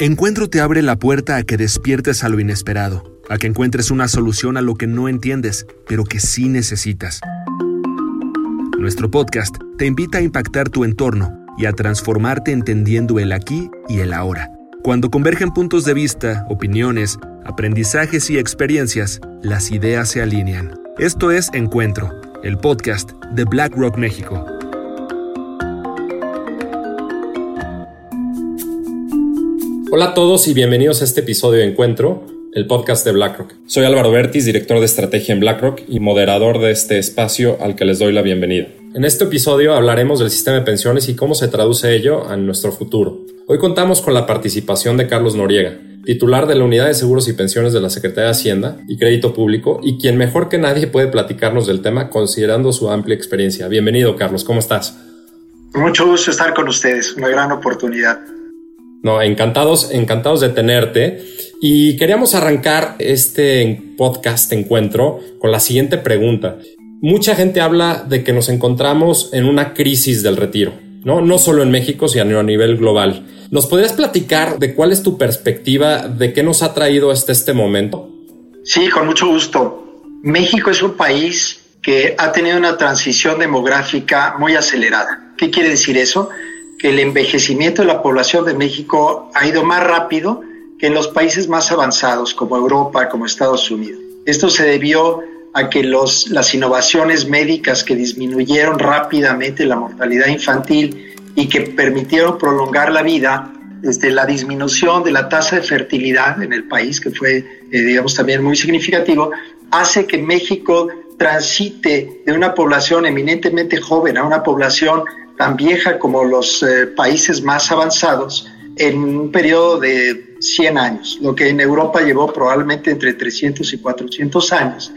Encuentro te abre la puerta a que despiertes a lo inesperado, a que encuentres una solución a lo que no entiendes, pero que sí necesitas. Nuestro podcast te invita a impactar tu entorno y a transformarte entendiendo el aquí y el ahora. Cuando convergen puntos de vista, opiniones, aprendizajes y experiencias, las ideas se alinean. Esto es Encuentro, el podcast de BlackRock México. Hola a todos y bienvenidos a este episodio de Encuentro, el podcast de BlackRock. Soy Álvaro Bertis, director de estrategia en BlackRock y moderador de este espacio al que les doy la bienvenida. En este episodio hablaremos del sistema de pensiones y cómo se traduce ello en nuestro futuro. Hoy contamos con la participación de Carlos Noriega, titular de la Unidad de Seguros y Pensiones de la Secretaría de Hacienda y Crédito Público, y quien mejor que nadie puede platicarnos del tema considerando su amplia experiencia. Bienvenido, Carlos, ¿cómo estás? Mucho gusto estar con ustedes, una gran oportunidad. No, encantados, encantados de tenerte. Y queríamos arrancar este podcast encuentro con la siguiente pregunta. Mucha gente habla de que nos encontramos en una crisis del retiro, ¿no? No solo en México, sino a nivel global. ¿Nos podrías platicar de cuál es tu perspectiva, de qué nos ha traído hasta este momento? Sí, con mucho gusto. México es un país que ha tenido una transición demográfica muy acelerada. ¿Qué quiere decir eso? Que el envejecimiento de la población de México ha ido más rápido que en los países más avanzados como Europa, como Estados Unidos. Esto se debió a que los, las innovaciones médicas que disminuyeron rápidamente la mortalidad infantil y que permitieron prolongar la vida, desde la disminución de la tasa de fertilidad en el país, que fue, eh, digamos, también muy significativo, hace que México transite de una población eminentemente joven a una población tan vieja como los eh, países más avanzados en un periodo de 100 años, lo que en Europa llevó probablemente entre 300 y 400 años.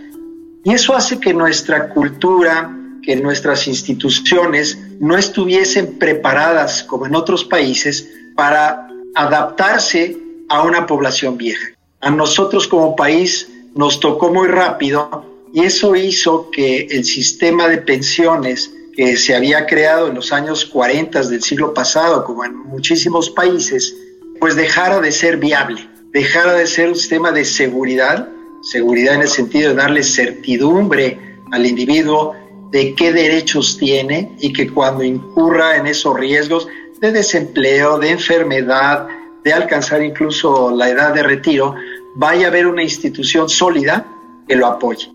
Y eso hace que nuestra cultura, que nuestras instituciones no estuviesen preparadas, como en otros países, para adaptarse a una población vieja. A nosotros como país nos tocó muy rápido y eso hizo que el sistema de pensiones que se había creado en los años 40 del siglo pasado, como en muchísimos países, pues dejara de ser viable, dejara de ser un sistema de seguridad, seguridad en el sentido de darle certidumbre al individuo de qué derechos tiene y que cuando incurra en esos riesgos de desempleo, de enfermedad, de alcanzar incluso la edad de retiro, vaya a haber una institución sólida que lo apoye.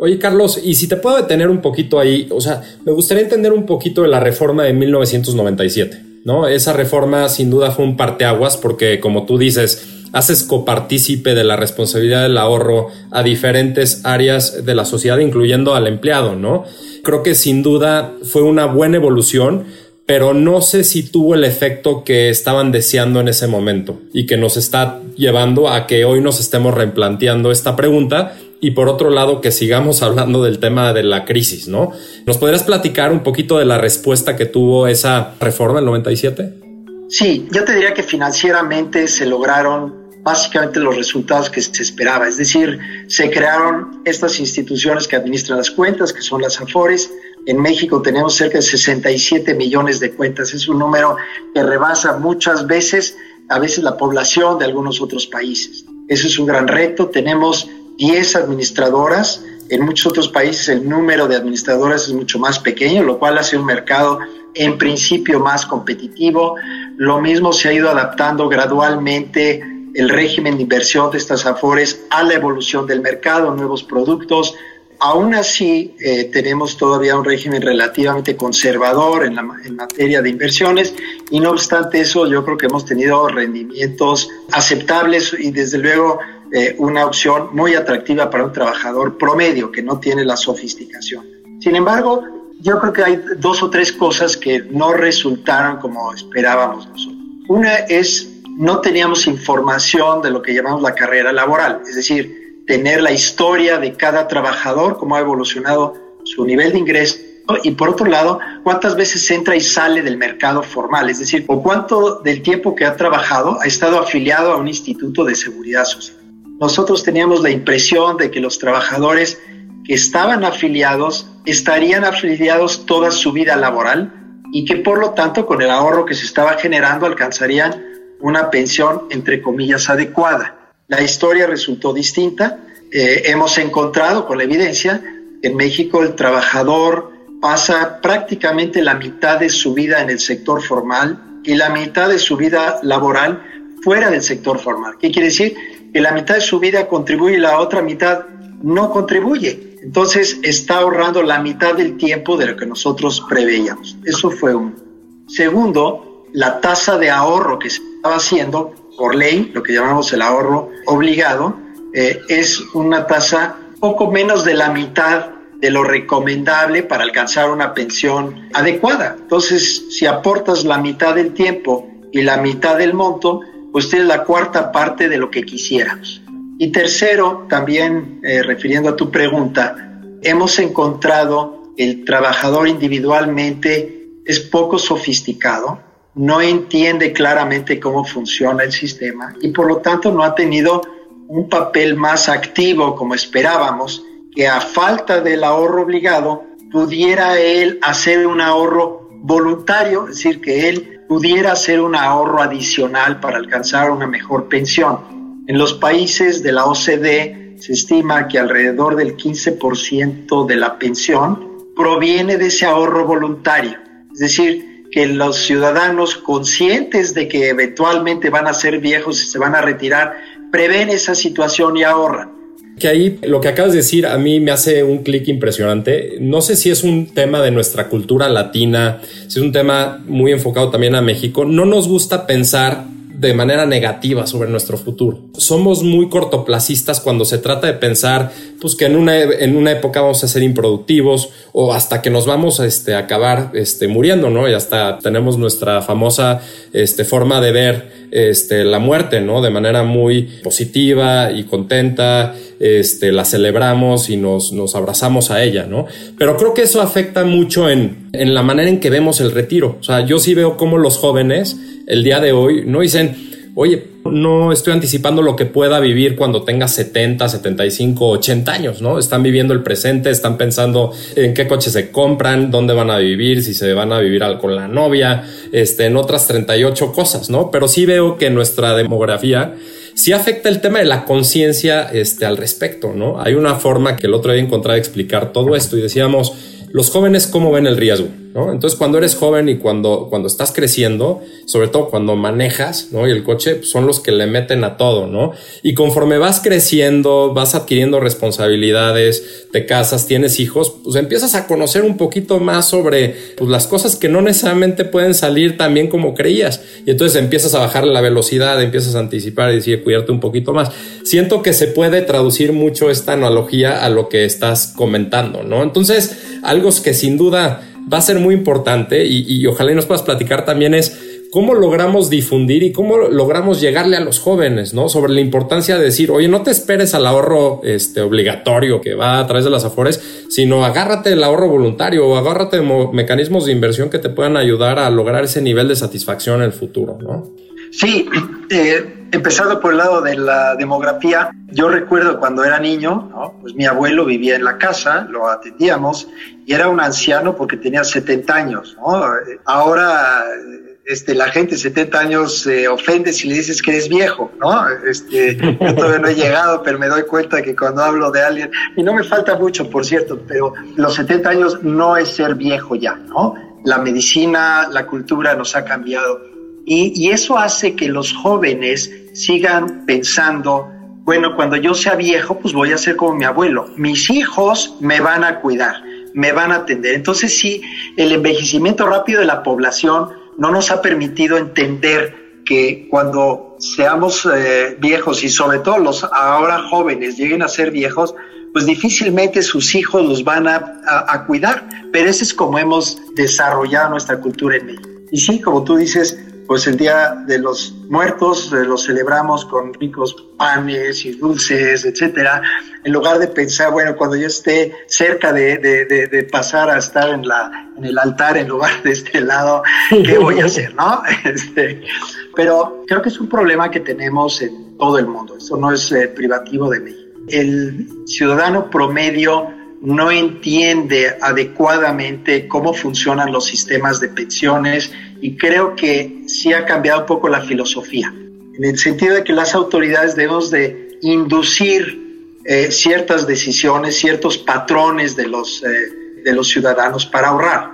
Oye, Carlos, y si te puedo detener un poquito ahí, o sea, me gustaría entender un poquito de la reforma de 1997, ¿no? Esa reforma sin duda fue un parteaguas porque, como tú dices, haces copartícipe de la responsabilidad del ahorro a diferentes áreas de la sociedad, incluyendo al empleado, ¿no? Creo que sin duda fue una buena evolución, pero no sé si tuvo el efecto que estaban deseando en ese momento y que nos está llevando a que hoy nos estemos replanteando esta pregunta y por otro lado que sigamos hablando del tema de la crisis, ¿no? ¿Nos podrías platicar un poquito de la respuesta que tuvo esa reforma el 97? Sí, yo te diría que financieramente se lograron básicamente los resultados que se esperaba, es decir, se crearon estas instituciones que administran las cuentas, que son las AFORES. En México tenemos cerca de 67 millones de cuentas, es un número que rebasa muchas veces, a veces la población de algunos otros países. Eso es un gran reto. Tenemos 10 administradoras. En muchos otros países el número de administradoras es mucho más pequeño, lo cual hace un mercado en principio más competitivo. Lo mismo se ha ido adaptando gradualmente el régimen de inversión de estas AFORES a la evolución del mercado, nuevos productos. Aún así, eh, tenemos todavía un régimen relativamente conservador en, la, en materia de inversiones y no obstante eso, yo creo que hemos tenido rendimientos aceptables y desde luego eh, una opción muy atractiva para un trabajador promedio que no tiene la sofisticación. Sin embargo, yo creo que hay dos o tres cosas que no resultaron como esperábamos nosotros. Una es, no teníamos información de lo que llamamos la carrera laboral, es decir, tener la historia de cada trabajador, cómo ha evolucionado su nivel de ingreso y por otro lado, cuántas veces entra y sale del mercado formal, es decir, o cuánto del tiempo que ha trabajado ha estado afiliado a un instituto de seguridad social nosotros teníamos la impresión de que los trabajadores que estaban afiliados estarían afiliados toda su vida laboral y que por lo tanto con el ahorro que se estaba generando alcanzarían una pensión, entre comillas, adecuada. La historia resultó distinta. Eh, hemos encontrado con la evidencia que en México el trabajador pasa prácticamente la mitad de su vida en el sector formal y la mitad de su vida laboral fuera del sector formal. ¿Qué quiere decir? La mitad de su vida contribuye y la otra mitad no contribuye. Entonces está ahorrando la mitad del tiempo de lo que nosotros preveíamos. Eso fue un. Segundo, la tasa de ahorro que se estaba haciendo por ley, lo que llamamos el ahorro obligado, eh, es una tasa poco menos de la mitad de lo recomendable para alcanzar una pensión adecuada. Entonces, si aportas la mitad del tiempo y la mitad del monto, pues tienes la cuarta parte de lo que quisiéramos. Y tercero, también eh, refiriendo a tu pregunta, hemos encontrado el trabajador individualmente es poco sofisticado, no entiende claramente cómo funciona el sistema y por lo tanto no ha tenido un papel más activo como esperábamos que a falta del ahorro obligado pudiera él hacer un ahorro voluntario, es decir, que él pudiera hacer un ahorro adicional para alcanzar una mejor pensión. En los países de la OCDE se estima que alrededor del 15% de la pensión proviene de ese ahorro voluntario, es decir, que los ciudadanos conscientes de que eventualmente van a ser viejos y se van a retirar, prevén esa situación y ahorran. Que ahí lo que acabas de decir a mí me hace un clic impresionante. No sé si es un tema de nuestra cultura latina, si es un tema muy enfocado también a México. No nos gusta pensar de manera negativa sobre nuestro futuro. Somos muy cortoplacistas cuando se trata de pensar pues que en una, en una época vamos a ser improductivos o hasta que nos vamos este, a acabar este, muriendo, ¿no? Y hasta tenemos nuestra famosa este, forma de ver este, la muerte, ¿no? De manera muy positiva y contenta, este, la celebramos y nos, nos abrazamos a ella, ¿no? Pero creo que eso afecta mucho en, en la manera en que vemos el retiro. O sea, yo sí veo cómo los jóvenes el día de hoy no dicen, oye, no estoy anticipando lo que pueda vivir cuando tenga 70, 75, 80 años, ¿no? Están viviendo el presente, están pensando en qué coche se compran, dónde van a vivir, si se van a vivir con la novia, este, en otras 38 cosas, ¿no? Pero sí veo que nuestra demografía sí afecta el tema de la conciencia este, al respecto, ¿no? Hay una forma que el otro día encontré de explicar todo esto y decíamos, los jóvenes cómo ven el riesgo, Entonces cuando eres joven y cuando, cuando estás creciendo, sobre todo cuando manejas, ¿no? Y el coche pues, son los que le meten a todo, ¿no? Y conforme vas creciendo, vas adquiriendo responsabilidades, te casas, tienes hijos, pues empiezas a conocer un poquito más sobre pues, las cosas que no necesariamente pueden salir tan bien como creías. Y entonces empiezas a bajar la velocidad, empiezas a anticipar y decir, cuidarte un poquito más. Siento que se puede traducir mucho esta analogía a lo que estás comentando, ¿no? Entonces, algo que sin duda va a ser muy importante y, ojalá nos puedas platicar también es cómo logramos difundir y cómo logramos llegarle a los jóvenes, ¿no? Sobre la importancia de decir, oye, no te esperes al ahorro este, obligatorio que va a través de las afores, sino agárrate el ahorro voluntario o agárrate mecanismos de inversión que te puedan ayudar a lograr ese nivel de satisfacción en el futuro, ¿no? Sí, eh, empezando por el lado de la demografía, yo recuerdo cuando era niño, pues mi abuelo vivía en la casa, lo atendíamos y era un anciano porque tenía 70 años. Ahora este, la gente de 70 años se ofende si le dices que eres viejo, ¿no? Este, yo todavía no he llegado, pero me doy cuenta que cuando hablo de alguien, y no me falta mucho, por cierto, pero los 70 años no es ser viejo ya, ¿no? La medicina, la cultura nos ha cambiado y, eso hace que los jóvenes sigan pensando, bueno, cuando yo sea viejo, pues voy a ser como mi abuelo. Mis hijos me van a cuidar, me van a atender. Entonces sí, el envejecimiento rápido de la población no nos ha permitido entender que cuando seamos eh, viejos y sobre todo los ahora jóvenes lleguen a ser viejos, pues difícilmente sus hijos los van a, cuidar. Pero ese es como hemos desarrollado nuestra cultura en México. Y sí, como tú dices, pues el Día de los Muertos eh, lo celebramos con ricos panes y dulces, etcétera, en lugar de pensar, bueno, cuando yo esté cerca de, de, pasar a estar en, la, en el altar en lugar de este lado, ¿qué voy a hacer, no? Este, pero creo que es un problema que tenemos en todo el mundo, eso no es eh, privativo de México. El ciudadano promedio no entiende adecuadamente cómo funcionan los sistemas de pensiones y creo que sí ha cambiado un poco la filosofía, en el sentido de que las autoridades debemos de inducir eh, ciertas decisiones, ciertos patrones de los, eh, de los ciudadanos para ahorrar.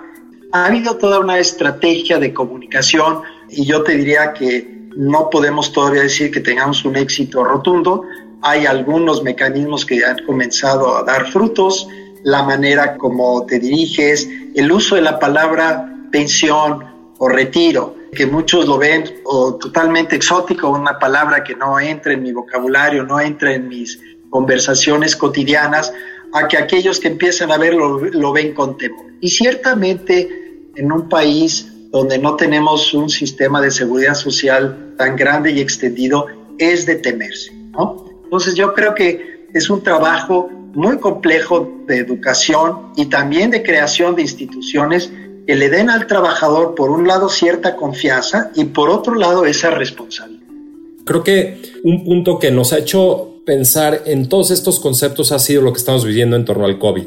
Ha habido toda una estrategia de comunicación y yo te diría que no podemos todavía decir que tengamos un éxito rotundo. Hay algunos mecanismos que han comenzado a dar frutos, la manera como te diriges, el uso de la palabra pensión o retiro, que muchos lo ven o totalmente exótico, una palabra que no entra en mi vocabulario, no entra en mis conversaciones cotidianas, a que aquellos que empiezan a verlo lo ven con temor. Y ciertamente en un país donde no tenemos un sistema de seguridad social tan grande y extendido, es de temerse. ¿no? Entonces yo creo que es un trabajo muy complejo de educación y también de creación de instituciones que le den al trabajador, por un lado, cierta confianza y por otro lado, esa responsabilidad. Creo que un punto que nos ha hecho pensar en todos estos conceptos ha sido lo que estamos viviendo en torno al COVID,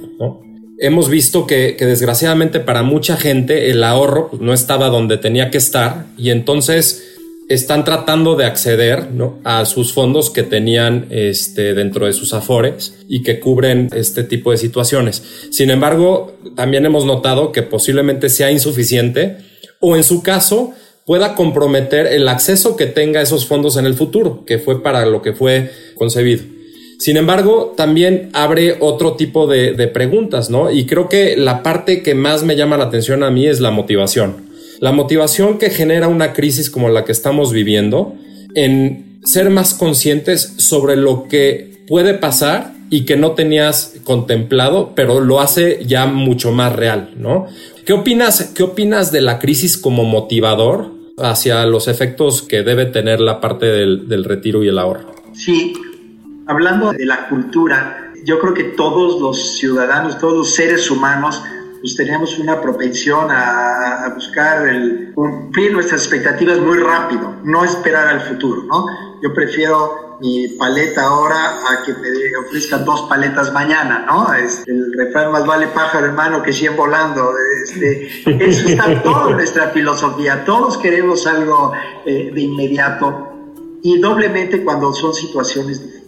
hemos visto que, desgraciadamente para mucha gente el ahorro pues, no estaba donde tenía que estar y entonces están tratando de acceder a sus fondos que tenían este, dentro de sus afores y que cubren este tipo de situaciones. Sin embargo, también hemos notado que posiblemente sea insuficiente o en su caso pueda comprometer el acceso que tenga esos fondos en el futuro, que fue para lo que fue concebido. Sin embargo, también abre otro tipo de, preguntas, ¿no? Y creo que la parte que más me llama la atención a mí es la motivación. La motivación que genera una crisis como la que estamos viviendo en ser más conscientes sobre lo que puede pasar y que no tenías contemplado, pero lo hace ya mucho más real, ¿no? ¿Qué opinas, qué opinas de la crisis como motivador hacia los efectos que debe tener la parte del, del retiro y el ahorro? Sí, Hablando de la cultura, yo creo que todos los ciudadanos, todos los seres humanos, pues tenemos una propensión a, buscar el, cumplir nuestras expectativas muy rápido, no esperar al futuro, ¿no? Yo prefiero mi paleta ahora a que me ofrezcan dos paletas mañana, ¿no? Este, el refrán más vale pájaro hermano que 100 volando. Este, eso está en toda nuestra filosofía. Todos queremos algo eh, de inmediato y doblemente cuando son situaciones difíciles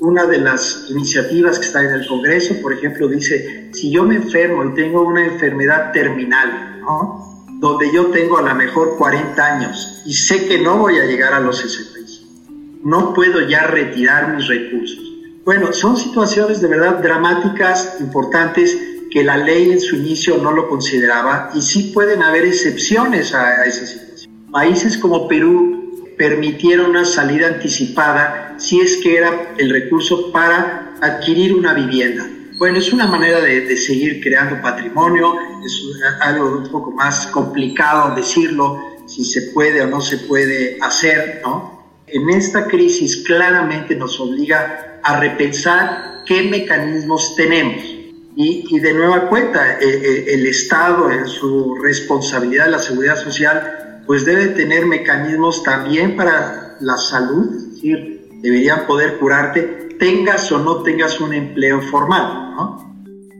una de las iniciativas que está en el Congreso, por ejemplo, dice, si yo me enfermo y tengo una enfermedad terminal, ¿no? donde yo tengo a lo mejor 40 años y sé que no voy a llegar a los 65, no puedo ya retirar mis recursos. Bueno, son situaciones de verdad dramáticas, importantes, que la ley en su inicio no lo consideraba y sí pueden haber excepciones a, a esa situación. Países como Perú permitieron una salida anticipada si es que era el recurso para adquirir una vivienda. Bueno, es una manera de, seguir creando patrimonio, es algo un poco más complicado decirlo, si se puede o no se puede hacer, ¿no? En esta crisis claramente nos obliga a repensar qué mecanismos tenemos. Y, y de nueva cuenta, eh, eh, el Estado en su responsabilidad de la seguridad social pues debe tener mecanismos también para la salud, es decir, deberían poder curarte, tengas o no tengas un empleo formal, ¿no?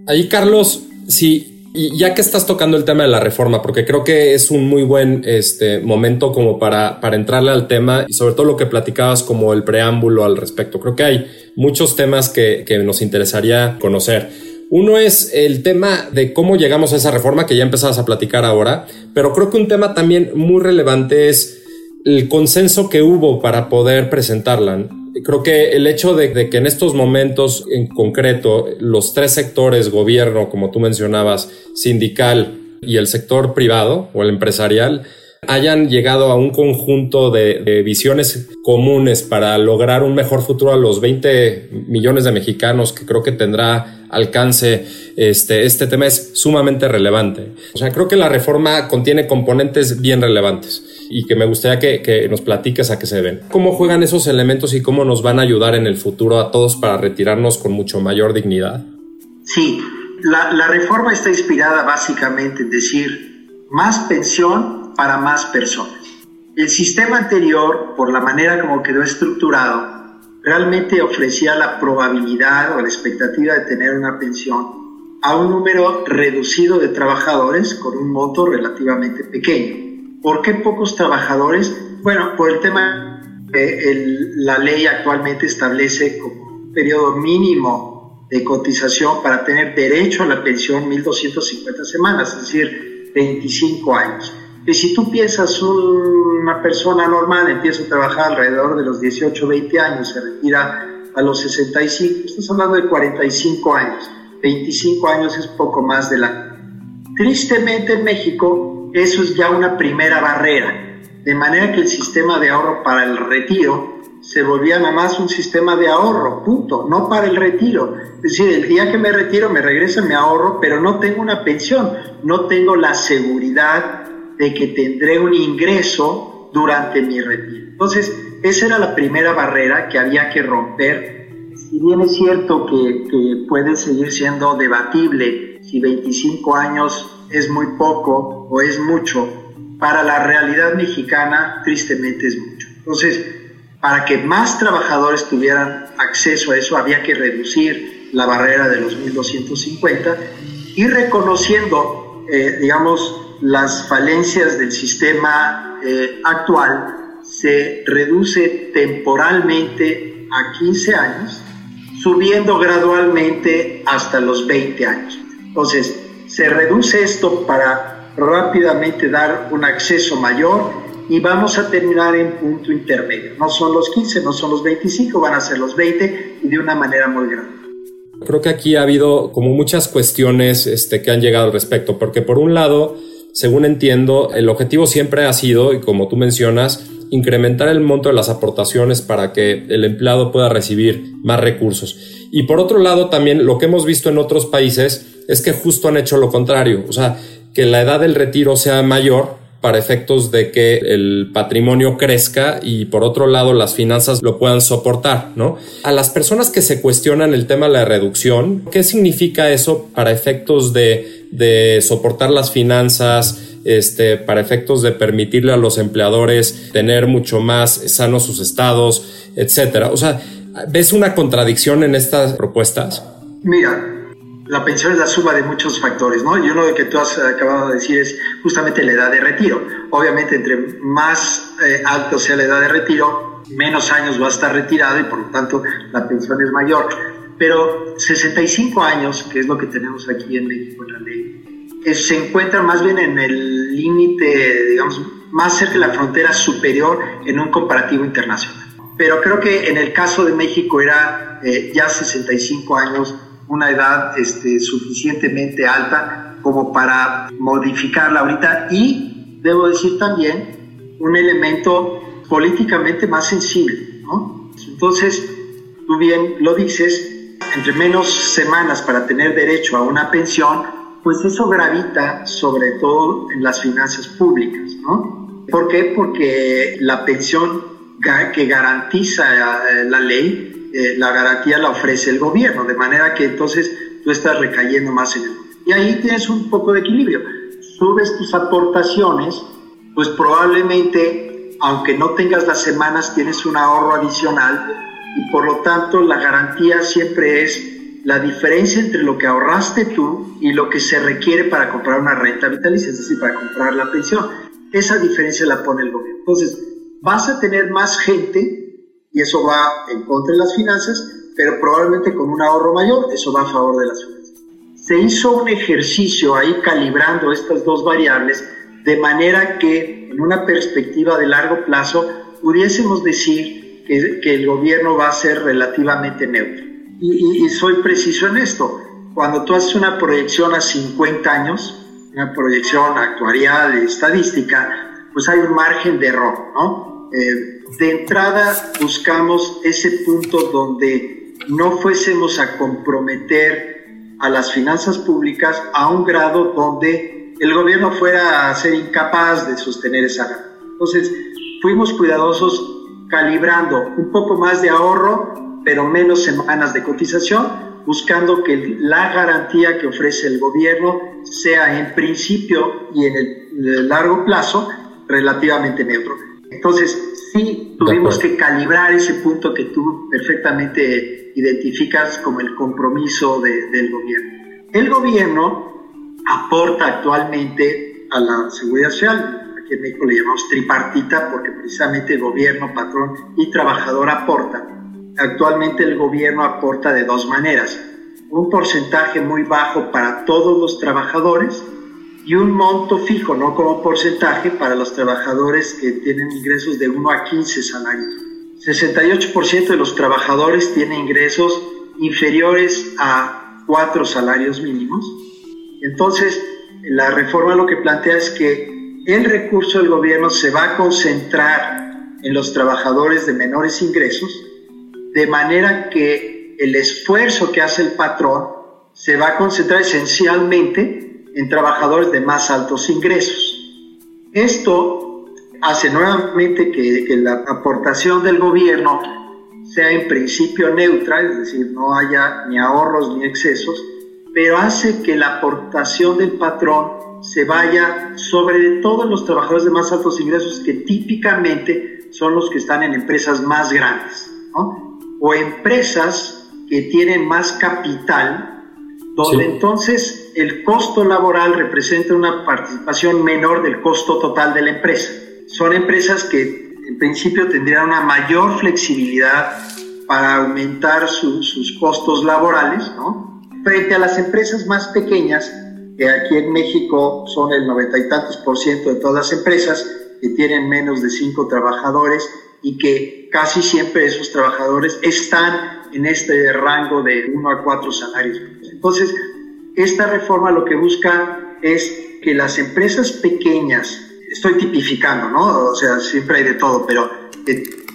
Ahí, Carlos, sí, y ya que estás tocando el tema de la reforma, porque creo que es un muy buen este, momento como para, para entrarle al tema y sobre todo lo que platicabas como el preámbulo al respecto. Creo que hay muchos temas que, que nos interesaría conocer. Uno es el tema de cómo llegamos a esa reforma que ya empezabas a platicar ahora, pero creo que un tema también muy relevante es el consenso que hubo para poder presentarla. Creo que el hecho de, que en estos momentos en concreto los tres sectores, gobierno, como tú mencionabas, sindical y el sector privado o el empresarial, hayan llegado a un conjunto de, visiones comunes para lograr un mejor futuro a los 20 millones de mexicanos que creo que tendrá alcance este, este tema es sumamente relevante. O sea, creo que la reforma contiene componentes bien relevantes y que me gustaría que, nos platiques a qué se ven. ¿Cómo juegan esos elementos y cómo nos van a ayudar en el futuro a todos para retirarnos con mucho mayor dignidad? Sí, la, la reforma está inspirada básicamente en decir más pensión para más personas. El sistema anterior, por la manera como quedó estructurado, realmente ofrecía la probabilidad o la expectativa de tener una pensión a un número reducido de trabajadores con un monto relativamente pequeño. ¿Por qué pocos trabajadores? Bueno, por el tema, la ley actualmente establece como periodo mínimo de cotización para tener derecho a la pensión 1.250 semanas, es decir, 25 años. Y si tú piensas una persona normal empieza a trabajar alrededor de los 18, 20 años, se retira a los 65, estás hablando de 45 años. 25 años es poco más de la... Tristemente en México eso es ya una primera barrera, de manera que el sistema de ahorro para el retiro se volvía nada más un sistema de ahorro, punto, no para el retiro. Es decir, el día que me retiro me regresa mi ahorro, pero no tengo una pensión, no tengo la seguridad de que tendré un ingreso durante mi retiro. Entonces, esa era la primera barrera que había que romper. Si bien es cierto que, que puede seguir siendo debatible si 25 años es muy poco o es mucho, para la realidad mexicana tristemente es mucho. Entonces, para que más trabajadores tuvieran acceso a eso, había que reducir la barrera de los 1.250 y reconociendo, eh, digamos, las falencias del sistema eh, actual, se reduce temporalmente a 15 años, subiendo gradualmente hasta los 20 años. Entonces, se reduce esto para rápidamente dar un acceso mayor y vamos a terminar en punto intermedio. No son los 15, no son los 25, van a ser los 20 y de una manera muy grande. Creo que aquí ha habido como muchas cuestiones este, que han llegado al respecto, porque por un lado, según entiendo, el objetivo siempre ha sido, y como tú mencionas, incrementar el monto de las aportaciones para que el empleado pueda recibir más recursos. Y por otro lado, también lo que hemos visto en otros países es que justo han hecho lo contrario, o sea, que la edad del retiro sea mayor para efectos de que el patrimonio crezca y por otro lado las finanzas lo puedan soportar, ¿no? A las personas que se cuestionan el tema de la reducción, ¿qué significa eso para efectos de, de soportar las finanzas? Este, para efectos de permitirle a los empleadores tener mucho más sanos sus estados, etcétera. O sea, ¿ves una contradicción en estas propuestas? Mira, la pensión es la suma de muchos factores, ¿no? Y uno de que tú has acabado de decir es justamente la edad de retiro. Obviamente, entre más eh, alto sea la edad de retiro, menos años va a estar retirado y por lo tanto la pensión es mayor. Pero 65 años, que es lo que tenemos aquí en México en la ley, se encuentra más bien en el límite, digamos, más cerca de la frontera superior en un comparativo internacional. Pero creo que en el caso de México era eh, ya 65 años una edad este, suficientemente alta como para modificarla ahorita y debo decir también un elemento políticamente más sensible. ¿no? Entonces, tú bien lo dices, entre menos semanas para tener derecho a una pensión, pues eso gravita sobre todo en las finanzas públicas. ¿no? ¿Por qué? Porque la pensión que garantiza eh, la ley eh, la garantía la ofrece el gobierno, de manera que entonces tú estás recayendo más en el gobierno. Y ahí tienes un poco de equilibrio. Subes tus aportaciones, pues probablemente, aunque no tengas las semanas, tienes un ahorro adicional y por lo tanto la garantía siempre es la diferencia entre lo que ahorraste tú y lo que se requiere para comprar una renta vitalicia, es decir, para comprar la pensión. Esa diferencia la pone el gobierno. Entonces, vas a tener más gente y eso va en contra de las finanzas, pero probablemente con un ahorro mayor, eso va a favor de las finanzas. Se hizo un ejercicio ahí calibrando estas dos variables de manera que en una perspectiva de largo plazo pudiésemos decir que, que el gobierno va a ser relativamente neutro. Y, y, soy preciso en esto. Cuando tú haces una proyección a 50 años, una proyección actuarial, estadística, pues hay un margen de error, ¿no? Eh, de entrada buscamos ese punto donde no fuésemos a comprometer a las finanzas públicas a un grado donde el gobierno fuera a ser incapaz de sostener esa. Entonces, fuimos cuidadosos calibrando un poco más de ahorro, pero menos semanas de cotización, buscando que la garantía que ofrece el gobierno sea en principio y en el largo plazo relativamente neutro. Entonces, sí tuvimos que calibrar ese punto que tú perfectamente identificas como el compromiso del gobierno. El gobierno aporta actualmente a la seguridad social. que en México le llamamos tripartita porque precisamente gobierno, patrón y trabajador aportan. Actualmente el gobierno aporta de dos maneras. Un porcentaje muy bajo para todos los trabajadores y un monto fijo, no como porcentaje, para los trabajadores que tienen ingresos de 1 a 15 salarios. 68% de los trabajadores tienen ingresos inferiores a 4 salarios mínimos. Entonces, la reforma lo que plantea es que el recurso del gobierno se va a concentrar en los trabajadores de menores ingresos, de manera que el esfuerzo que hace el patrón se va a concentrar esencialmente en trabajadores de más altos ingresos. Esto hace nuevamente que, que la aportación del gobierno sea en principio neutra, es decir, no haya ni ahorros ni excesos, pero hace que la aportación del patrón se vaya sobre todos los trabajadores de más altos ingresos que típicamente son los que están en empresas más grandes, ¿no? O empresas que tienen más capital, donde entonces el costo laboral representa una participación menor del costo total de la empresa. Son empresas que en principio tendrían una mayor flexibilidad para aumentar sus costos laborales, ¿no? Frente a las empresas más pequeñas, que aquí en México son el noventa y tantos por ciento de todas las empresas que tienen menos de cinco trabajadores y que casi siempre esos trabajadores están en este rango de uno a cuatro salarios. Entonces, esta reforma lo que busca es que las empresas pequeñas, estoy tipificando, ¿no? O sea, siempre hay de todo, pero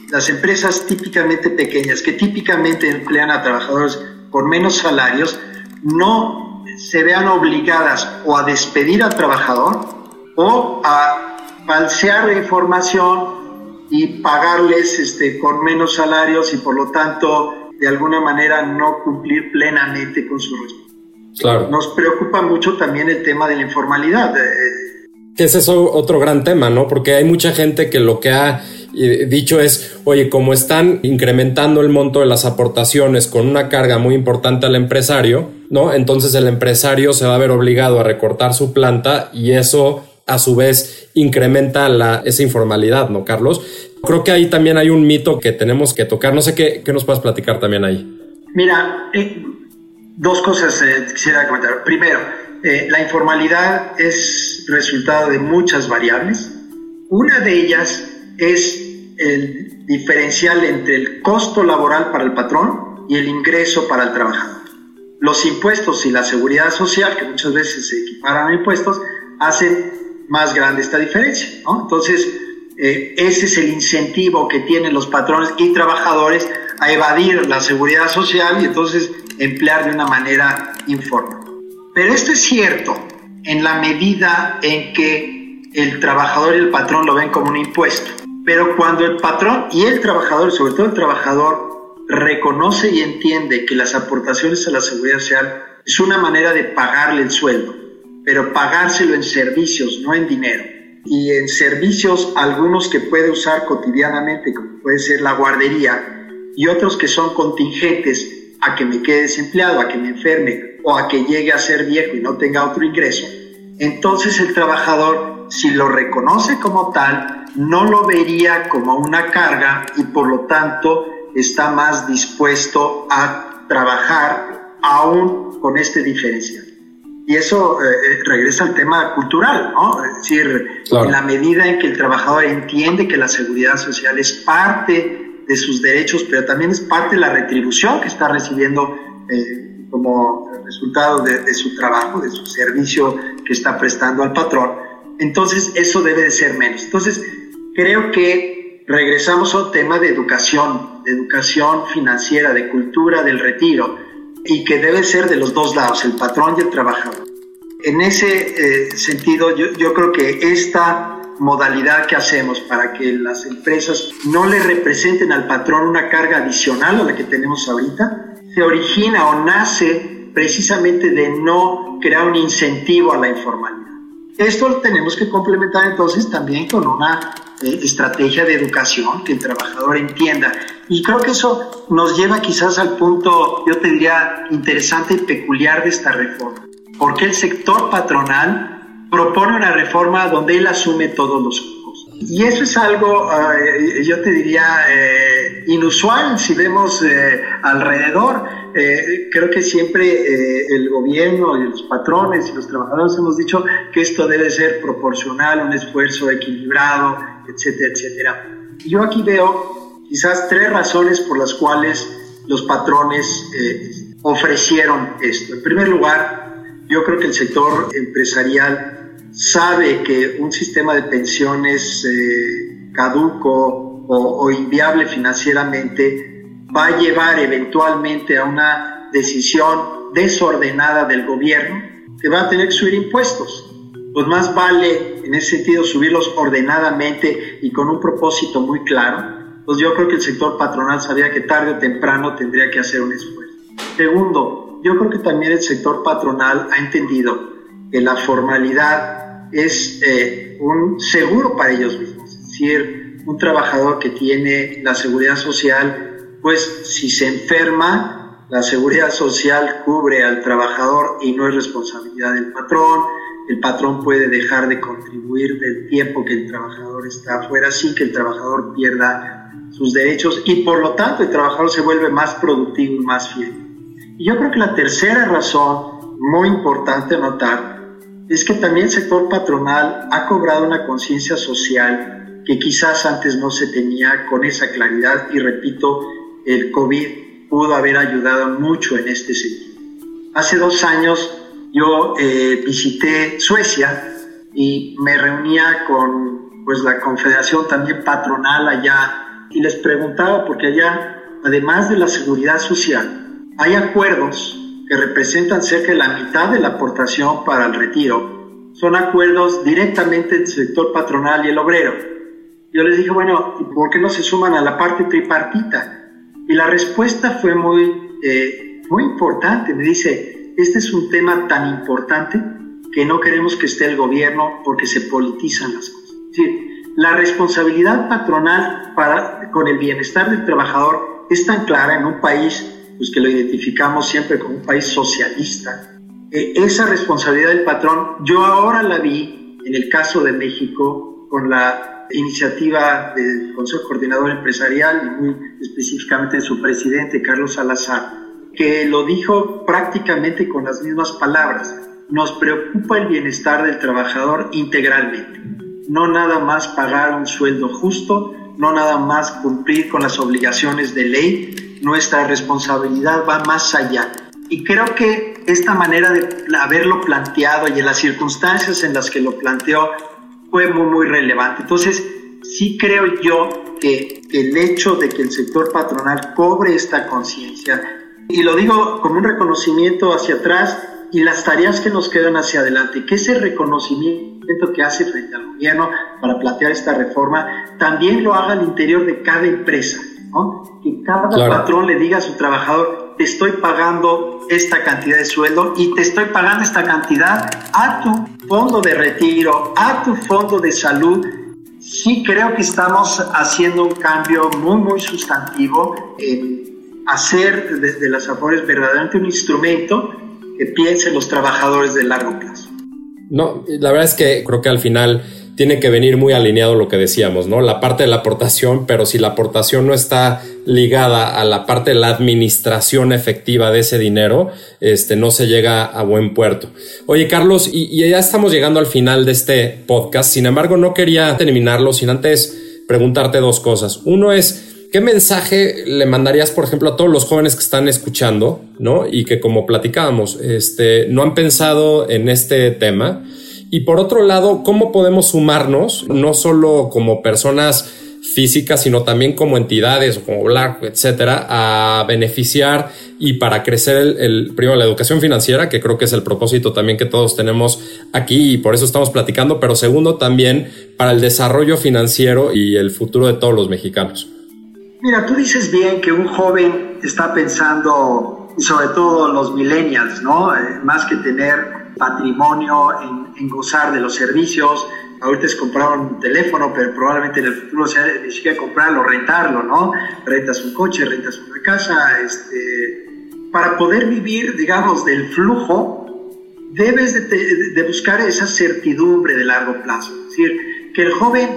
las empresas típicamente pequeñas, que típicamente emplean a trabajadores por menos salarios, no se vean obligadas o a despedir al trabajador o a falsear la información y pagarles este, con menos salarios y por lo tanto de alguna manera no cumplir plenamente con su responsabilidad. Claro. Nos preocupa mucho también el tema de la informalidad. Que es eso otro gran tema, ¿no? Porque hay mucha gente que lo que ha dicho es, oye, como están incrementando el monto de las aportaciones con una carga muy importante al empresario, ¿no? Entonces el empresario se va a ver obligado a recortar su planta y eso a su vez incrementa la, esa informalidad, ¿no, Carlos? Creo que ahí también hay un mito que tenemos que tocar. No sé qué, qué nos puedes platicar también ahí. Mira, eh, dos cosas eh, quisiera comentar. Primero, eh, la informalidad es resultado de muchas variables. Una de ellas es el diferencial entre el costo laboral para el patrón y el ingreso para el trabajador. Los impuestos y la seguridad social, que muchas veces se equiparan a impuestos, hacen más grande esta diferencia. Entonces, eh, ese es el incentivo que tienen los patrones y trabajadores a evadir la seguridad social y entonces emplear de una manera informal. Pero esto es cierto en la medida en que el trabajador y el patrón lo ven como un impuesto. Pero cuando el patrón y el trabajador, sobre todo el trabajador, reconoce y entiende que las aportaciones a la seguridad social es una manera de pagarle el sueldo, pero pagárselo en servicios, no en dinero. Y en servicios, algunos que puede usar cotidianamente, como puede ser la guardería, y otros que son contingentes a que me quede desempleado, a que me enferme o a que llegue a ser viejo y no tenga otro ingreso, entonces el trabajador, si lo reconoce como tal, no lo vería como una carga y por lo tanto está más dispuesto a trabajar aún con este diferencial. Y eso eh, eh, regresa al tema cultural, ¿no? Es decir, en la medida en que el trabajador entiende que la seguridad social es parte de sus derechos, pero también es parte de la retribución que está recibiendo eh, como resultado de, de, su trabajo, de su servicio que está prestando al patrón, entonces eso debe de ser menos. Entonces, creo que regresamos a un tema de educación, de educación financiera, de cultura del retiro, y que debe ser de los dos lados, el patrón y el trabajador. En ese eh, sentido, yo, yo creo que esta modalidad que hacemos para que las empresas no le representen al patrón una carga adicional a la que tenemos ahorita, se origina o nace precisamente de no crear un incentivo a la informalidad. Esto tenemos que complementar entonces también con una estrategia de educación, que el trabajador entienda. Y creo que eso nos lleva quizás al punto, yo te diría, interesante y peculiar de esta reforma. Porque el sector patronal propone una reforma donde él asume todos los. Y eso es algo, eh, yo te diría, eh, inusual si vemos eh, alrededor. creo que siempre el gobierno y los patrones y los trabajadores hemos dicho que esto debe ser proporcional, un esfuerzo equilibrado, etcétera, etcétera. Yo aquí veo quizás tres razones por las cuales los patrones ofrecieron esto. En primer lugar, yo creo que el sector empresarial sabe que un sistema de pensiones eh, caduco o, inviable financieramente va a llevar eventualmente a una decisión desordenada del gobierno que va a tener que subir impuestos. Pues más vale en ese sentido subirlos ordenadamente y con un propósito muy claro. Pues yo creo que el sector patronal sabía que tarde o temprano tendría que hacer un esfuerzo. Segundo, yo creo que también el sector patronal ha entendido que la formalidad es eh, un seguro para ellos mismos. Es decir, un trabajador que tiene la seguridad social, pues si se enferma, la seguridad social cubre al trabajador y no es responsabilidad del patrón. El patrón puede dejar de contribuir del tiempo que el trabajador está afuera sin que el trabajador pierda sus derechos y por lo tanto el trabajador se vuelve más productivo y más fiel. Y yo creo que la tercera razón muy importante notar es que también el sector patronal ha cobrado una conciencia social que quizás antes no se tenía con esa claridad y repito, el COVID pudo haber ayudado mucho en este sentido. Hace dos años yo eh, visité Suecia y me reunía con pues, la confederación también patronal allá y les preguntaba porque allá, además de la seguridad social, hay acuerdos representan cerca de la mitad de la aportación para el retiro, son acuerdos directamente del sector patronal y el obrero. Yo les dije, bueno, ¿y por qué no se suman a la parte tripartita? Y la respuesta fue muy, eh, muy importante. Me dice, este es un tema tan importante que no queremos que esté el gobierno porque se politizan las cosas. Es decir, la responsabilidad patronal para, con el bienestar del trabajador es tan clara en un país pues que lo identificamos siempre como un país socialista. Eh, esa responsabilidad del patrón, yo ahora la vi en el caso de México con la iniciativa del Consejo Coordinador Empresarial y muy específicamente de su presidente, Carlos Salazar, que lo dijo prácticamente con las mismas palabras. Nos preocupa el bienestar del trabajador integralmente, no nada más pagar un sueldo justo, no nada más cumplir con las obligaciones de ley, nuestra responsabilidad va más allá. Y creo que esta manera de haberlo planteado y en las circunstancias en las que lo planteó fue muy, muy relevante. Entonces, sí creo yo que el hecho de que el sector patronal cobre esta conciencia, y lo digo como un reconocimiento hacia atrás y las tareas que nos quedan hacia adelante, que ese reconocimiento que hace frente al gobierno para plantear esta reforma, también lo haga al interior de cada empresa que cada patrón le diga a su trabajador, te estoy pagando esta cantidad de sueldo y te estoy pagando esta cantidad a tu fondo de retiro, a tu fondo de salud. Sí creo que estamos haciendo un cambio muy, muy sustantivo en hacer desde las AFORES verdaderamente un instrumento que piense los trabajadores de largo plazo. No, la verdad es que creo que al final tiene que venir muy alineado lo que decíamos, ¿no? La parte de la aportación, pero si la aportación no está ligada a la parte de la administración efectiva de ese dinero, este, no se llega a buen puerto. Oye, Carlos, y, ya estamos llegando al final de este podcast. Sin embargo, no quería terminarlo sin antes preguntarte dos cosas. Uno es, ¿Qué mensaje le mandarías, por ejemplo, a todos los jóvenes que están escuchando, ¿no? Y que como platicábamos, este, no han pensado en este tema y por otro lado, ¿cómo podemos sumarnos, no solo como personas físicas, sino también como entidades como Black, etcétera, a beneficiar y para crecer el, primero la educación financiera, que creo que es el propósito también que todos tenemos aquí y por eso estamos platicando, pero segundo también para el desarrollo financiero y el futuro de todos los mexicanos. Mira, tú dices bien que un joven está pensando, y sobre todo los millennials, ¿no? Eh, más que tener patrimonio, en, gozar de los servicios. Ahorita es comprar un teléfono, pero probablemente en el futuro sea ni siquiera comprarlo, rentarlo, ¿no? Rentas un coche, rentas una casa, este, para poder vivir, digamos, del flujo debes de, buscar esa certidumbre de largo plazo. Es decir, que el joven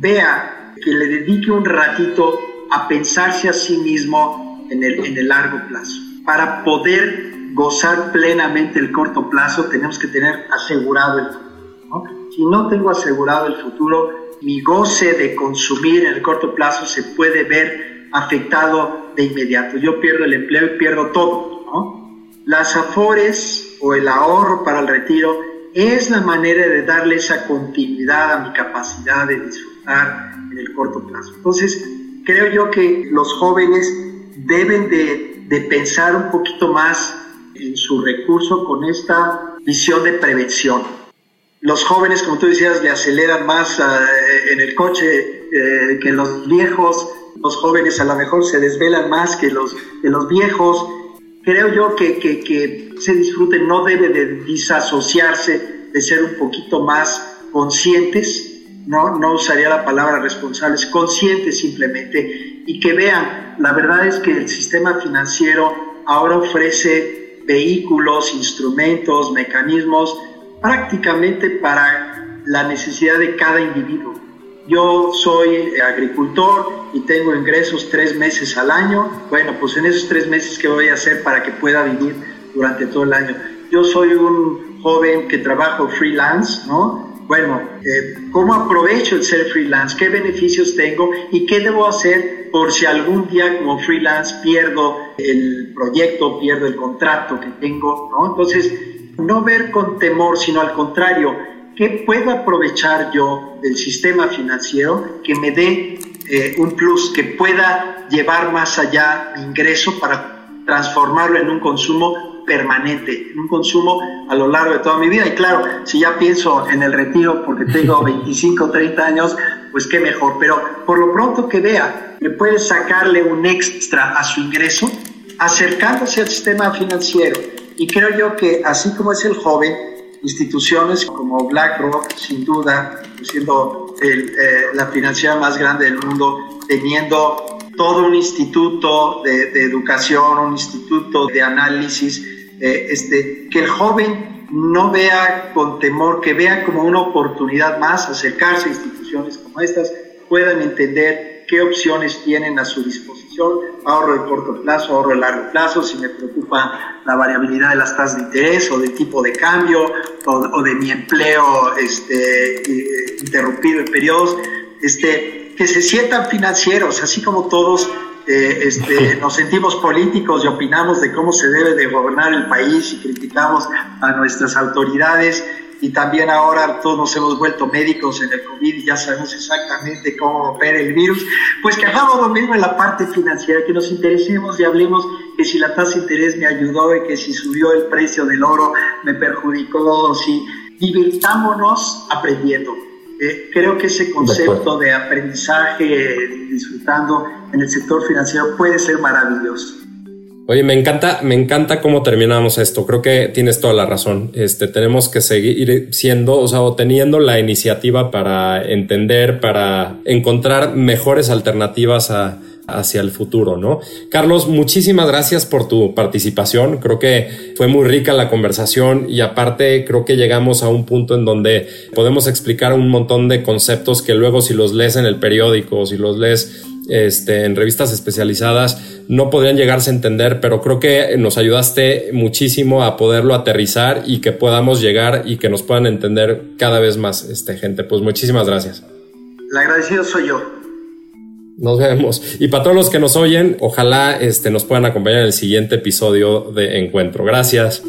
vea, que le dedique un ratito a pensarse a sí mismo en el, en el largo plazo. Para poder gozar plenamente el corto plazo, tenemos que tener asegurado el futuro. Si no tengo asegurado el futuro, mi goce de consumir en el corto plazo se puede ver afectado de inmediato. Yo pierdo el empleo y pierdo todo. ¿no? Las afores o el ahorro para el retiro es la manera de darle esa continuidad a mi capacidad de disfrutar en el corto plazo. Entonces, creo yo que los jóvenes deben de, de pensar un poquito más en su recurso con esta visión de prevención. Los jóvenes, como tú decías, le aceleran más eh, en el coche eh, que los viejos. Los jóvenes a lo mejor se desvelan más que los, que los viejos. Creo yo que, que, que se disfrute no debe de disasociarse de ser un poquito más conscientes no, no usaría la palabra responsables, conscientes simplemente, y que vean, la verdad es que el sistema financiero ahora ofrece vehículos, instrumentos, mecanismos prácticamente para la necesidad de cada individuo. Yo soy agricultor y tengo ingresos tres meses al año. Bueno, pues en esos tres meses, ¿qué voy a hacer para que pueda vivir durante todo el año? Yo soy un joven que trabajo freelance, ¿no? Bueno, eh, ¿cómo aprovecho el ser freelance? ¿Qué beneficios tengo? ¿Y qué debo hacer por si algún día como freelance pierdo el proyecto, pierdo el contrato que tengo? ¿no? Entonces, no ver con temor, sino al contrario, ¿qué puedo aprovechar yo del sistema financiero que me dé eh, un plus, que pueda llevar más allá mi ingreso para transformarlo en un consumo permanente, un consumo a lo largo de toda mi vida. Y claro, si ya pienso en el retiro porque tengo 25 o 30 años, pues qué mejor. Pero por lo pronto que vea que puede sacarle un extra a su ingreso acercándose al sistema financiero. Y creo yo que así como es el joven, instituciones como BlackRock, sin duda, siendo eh, la financiera más grande del mundo, teniendo todo un instituto de, de, educación, un instituto de análisis eh, este, que el joven no vea con temor, que vea como una oportunidad más acercarse a instituciones como estas, puedan entender qué opciones tienen a su disposición, ahorro de corto plazo, ahorro de largo plazo, si me preocupa la variabilidad de las tasas de interés o del tipo de cambio o, de mi empleo este, eh, interrumpido en periodos, este, que se sientan financieros, así como todos eh, este, nos sentimos políticos y opinamos de cómo se debe de gobernar el país y criticamos a nuestras autoridades. Y también ahora todos nos hemos vuelto médicos en el COVID y ya sabemos exactamente cómo opera el virus, pues que hagamos lo mismo en la parte financiera, que nos interesemos y hablemos que si la tasa de interés me ayudó y que si subió el precio del oro me perjudicó, si divirtámonos aprendiendo. Eh, creo que ese concepto de, aprendizaje, disfrutando en el sector financiero puede ser maravilloso. Oye, me encanta, me encanta cómo terminamos esto. Creo que tienes toda la razón. Este, tenemos que seguir siendo, o sea, o teniendo la iniciativa para entender, para encontrar mejores alternativas a, hacia el futuro, ¿no? Carlos, muchísimas gracias por tu participación. Creo que fue muy rica la conversación y aparte creo que llegamos a un punto en donde podemos explicar un montón de conceptos que luego si los lees en el periódico, si los lees este, en revistas especializadas, no podrían llegarse a entender, pero creo que nos ayudaste muchísimo a poderlo aterrizar y que podamos llegar y que nos puedan entender cada vez más este, gente. Pues muchísimas gracias. El agradecido soy yo. Nos vemos. Y para todos los que nos oyen, ojalá este, nos puedan acompañar en el siguiente episodio de Encuentro. Gracias.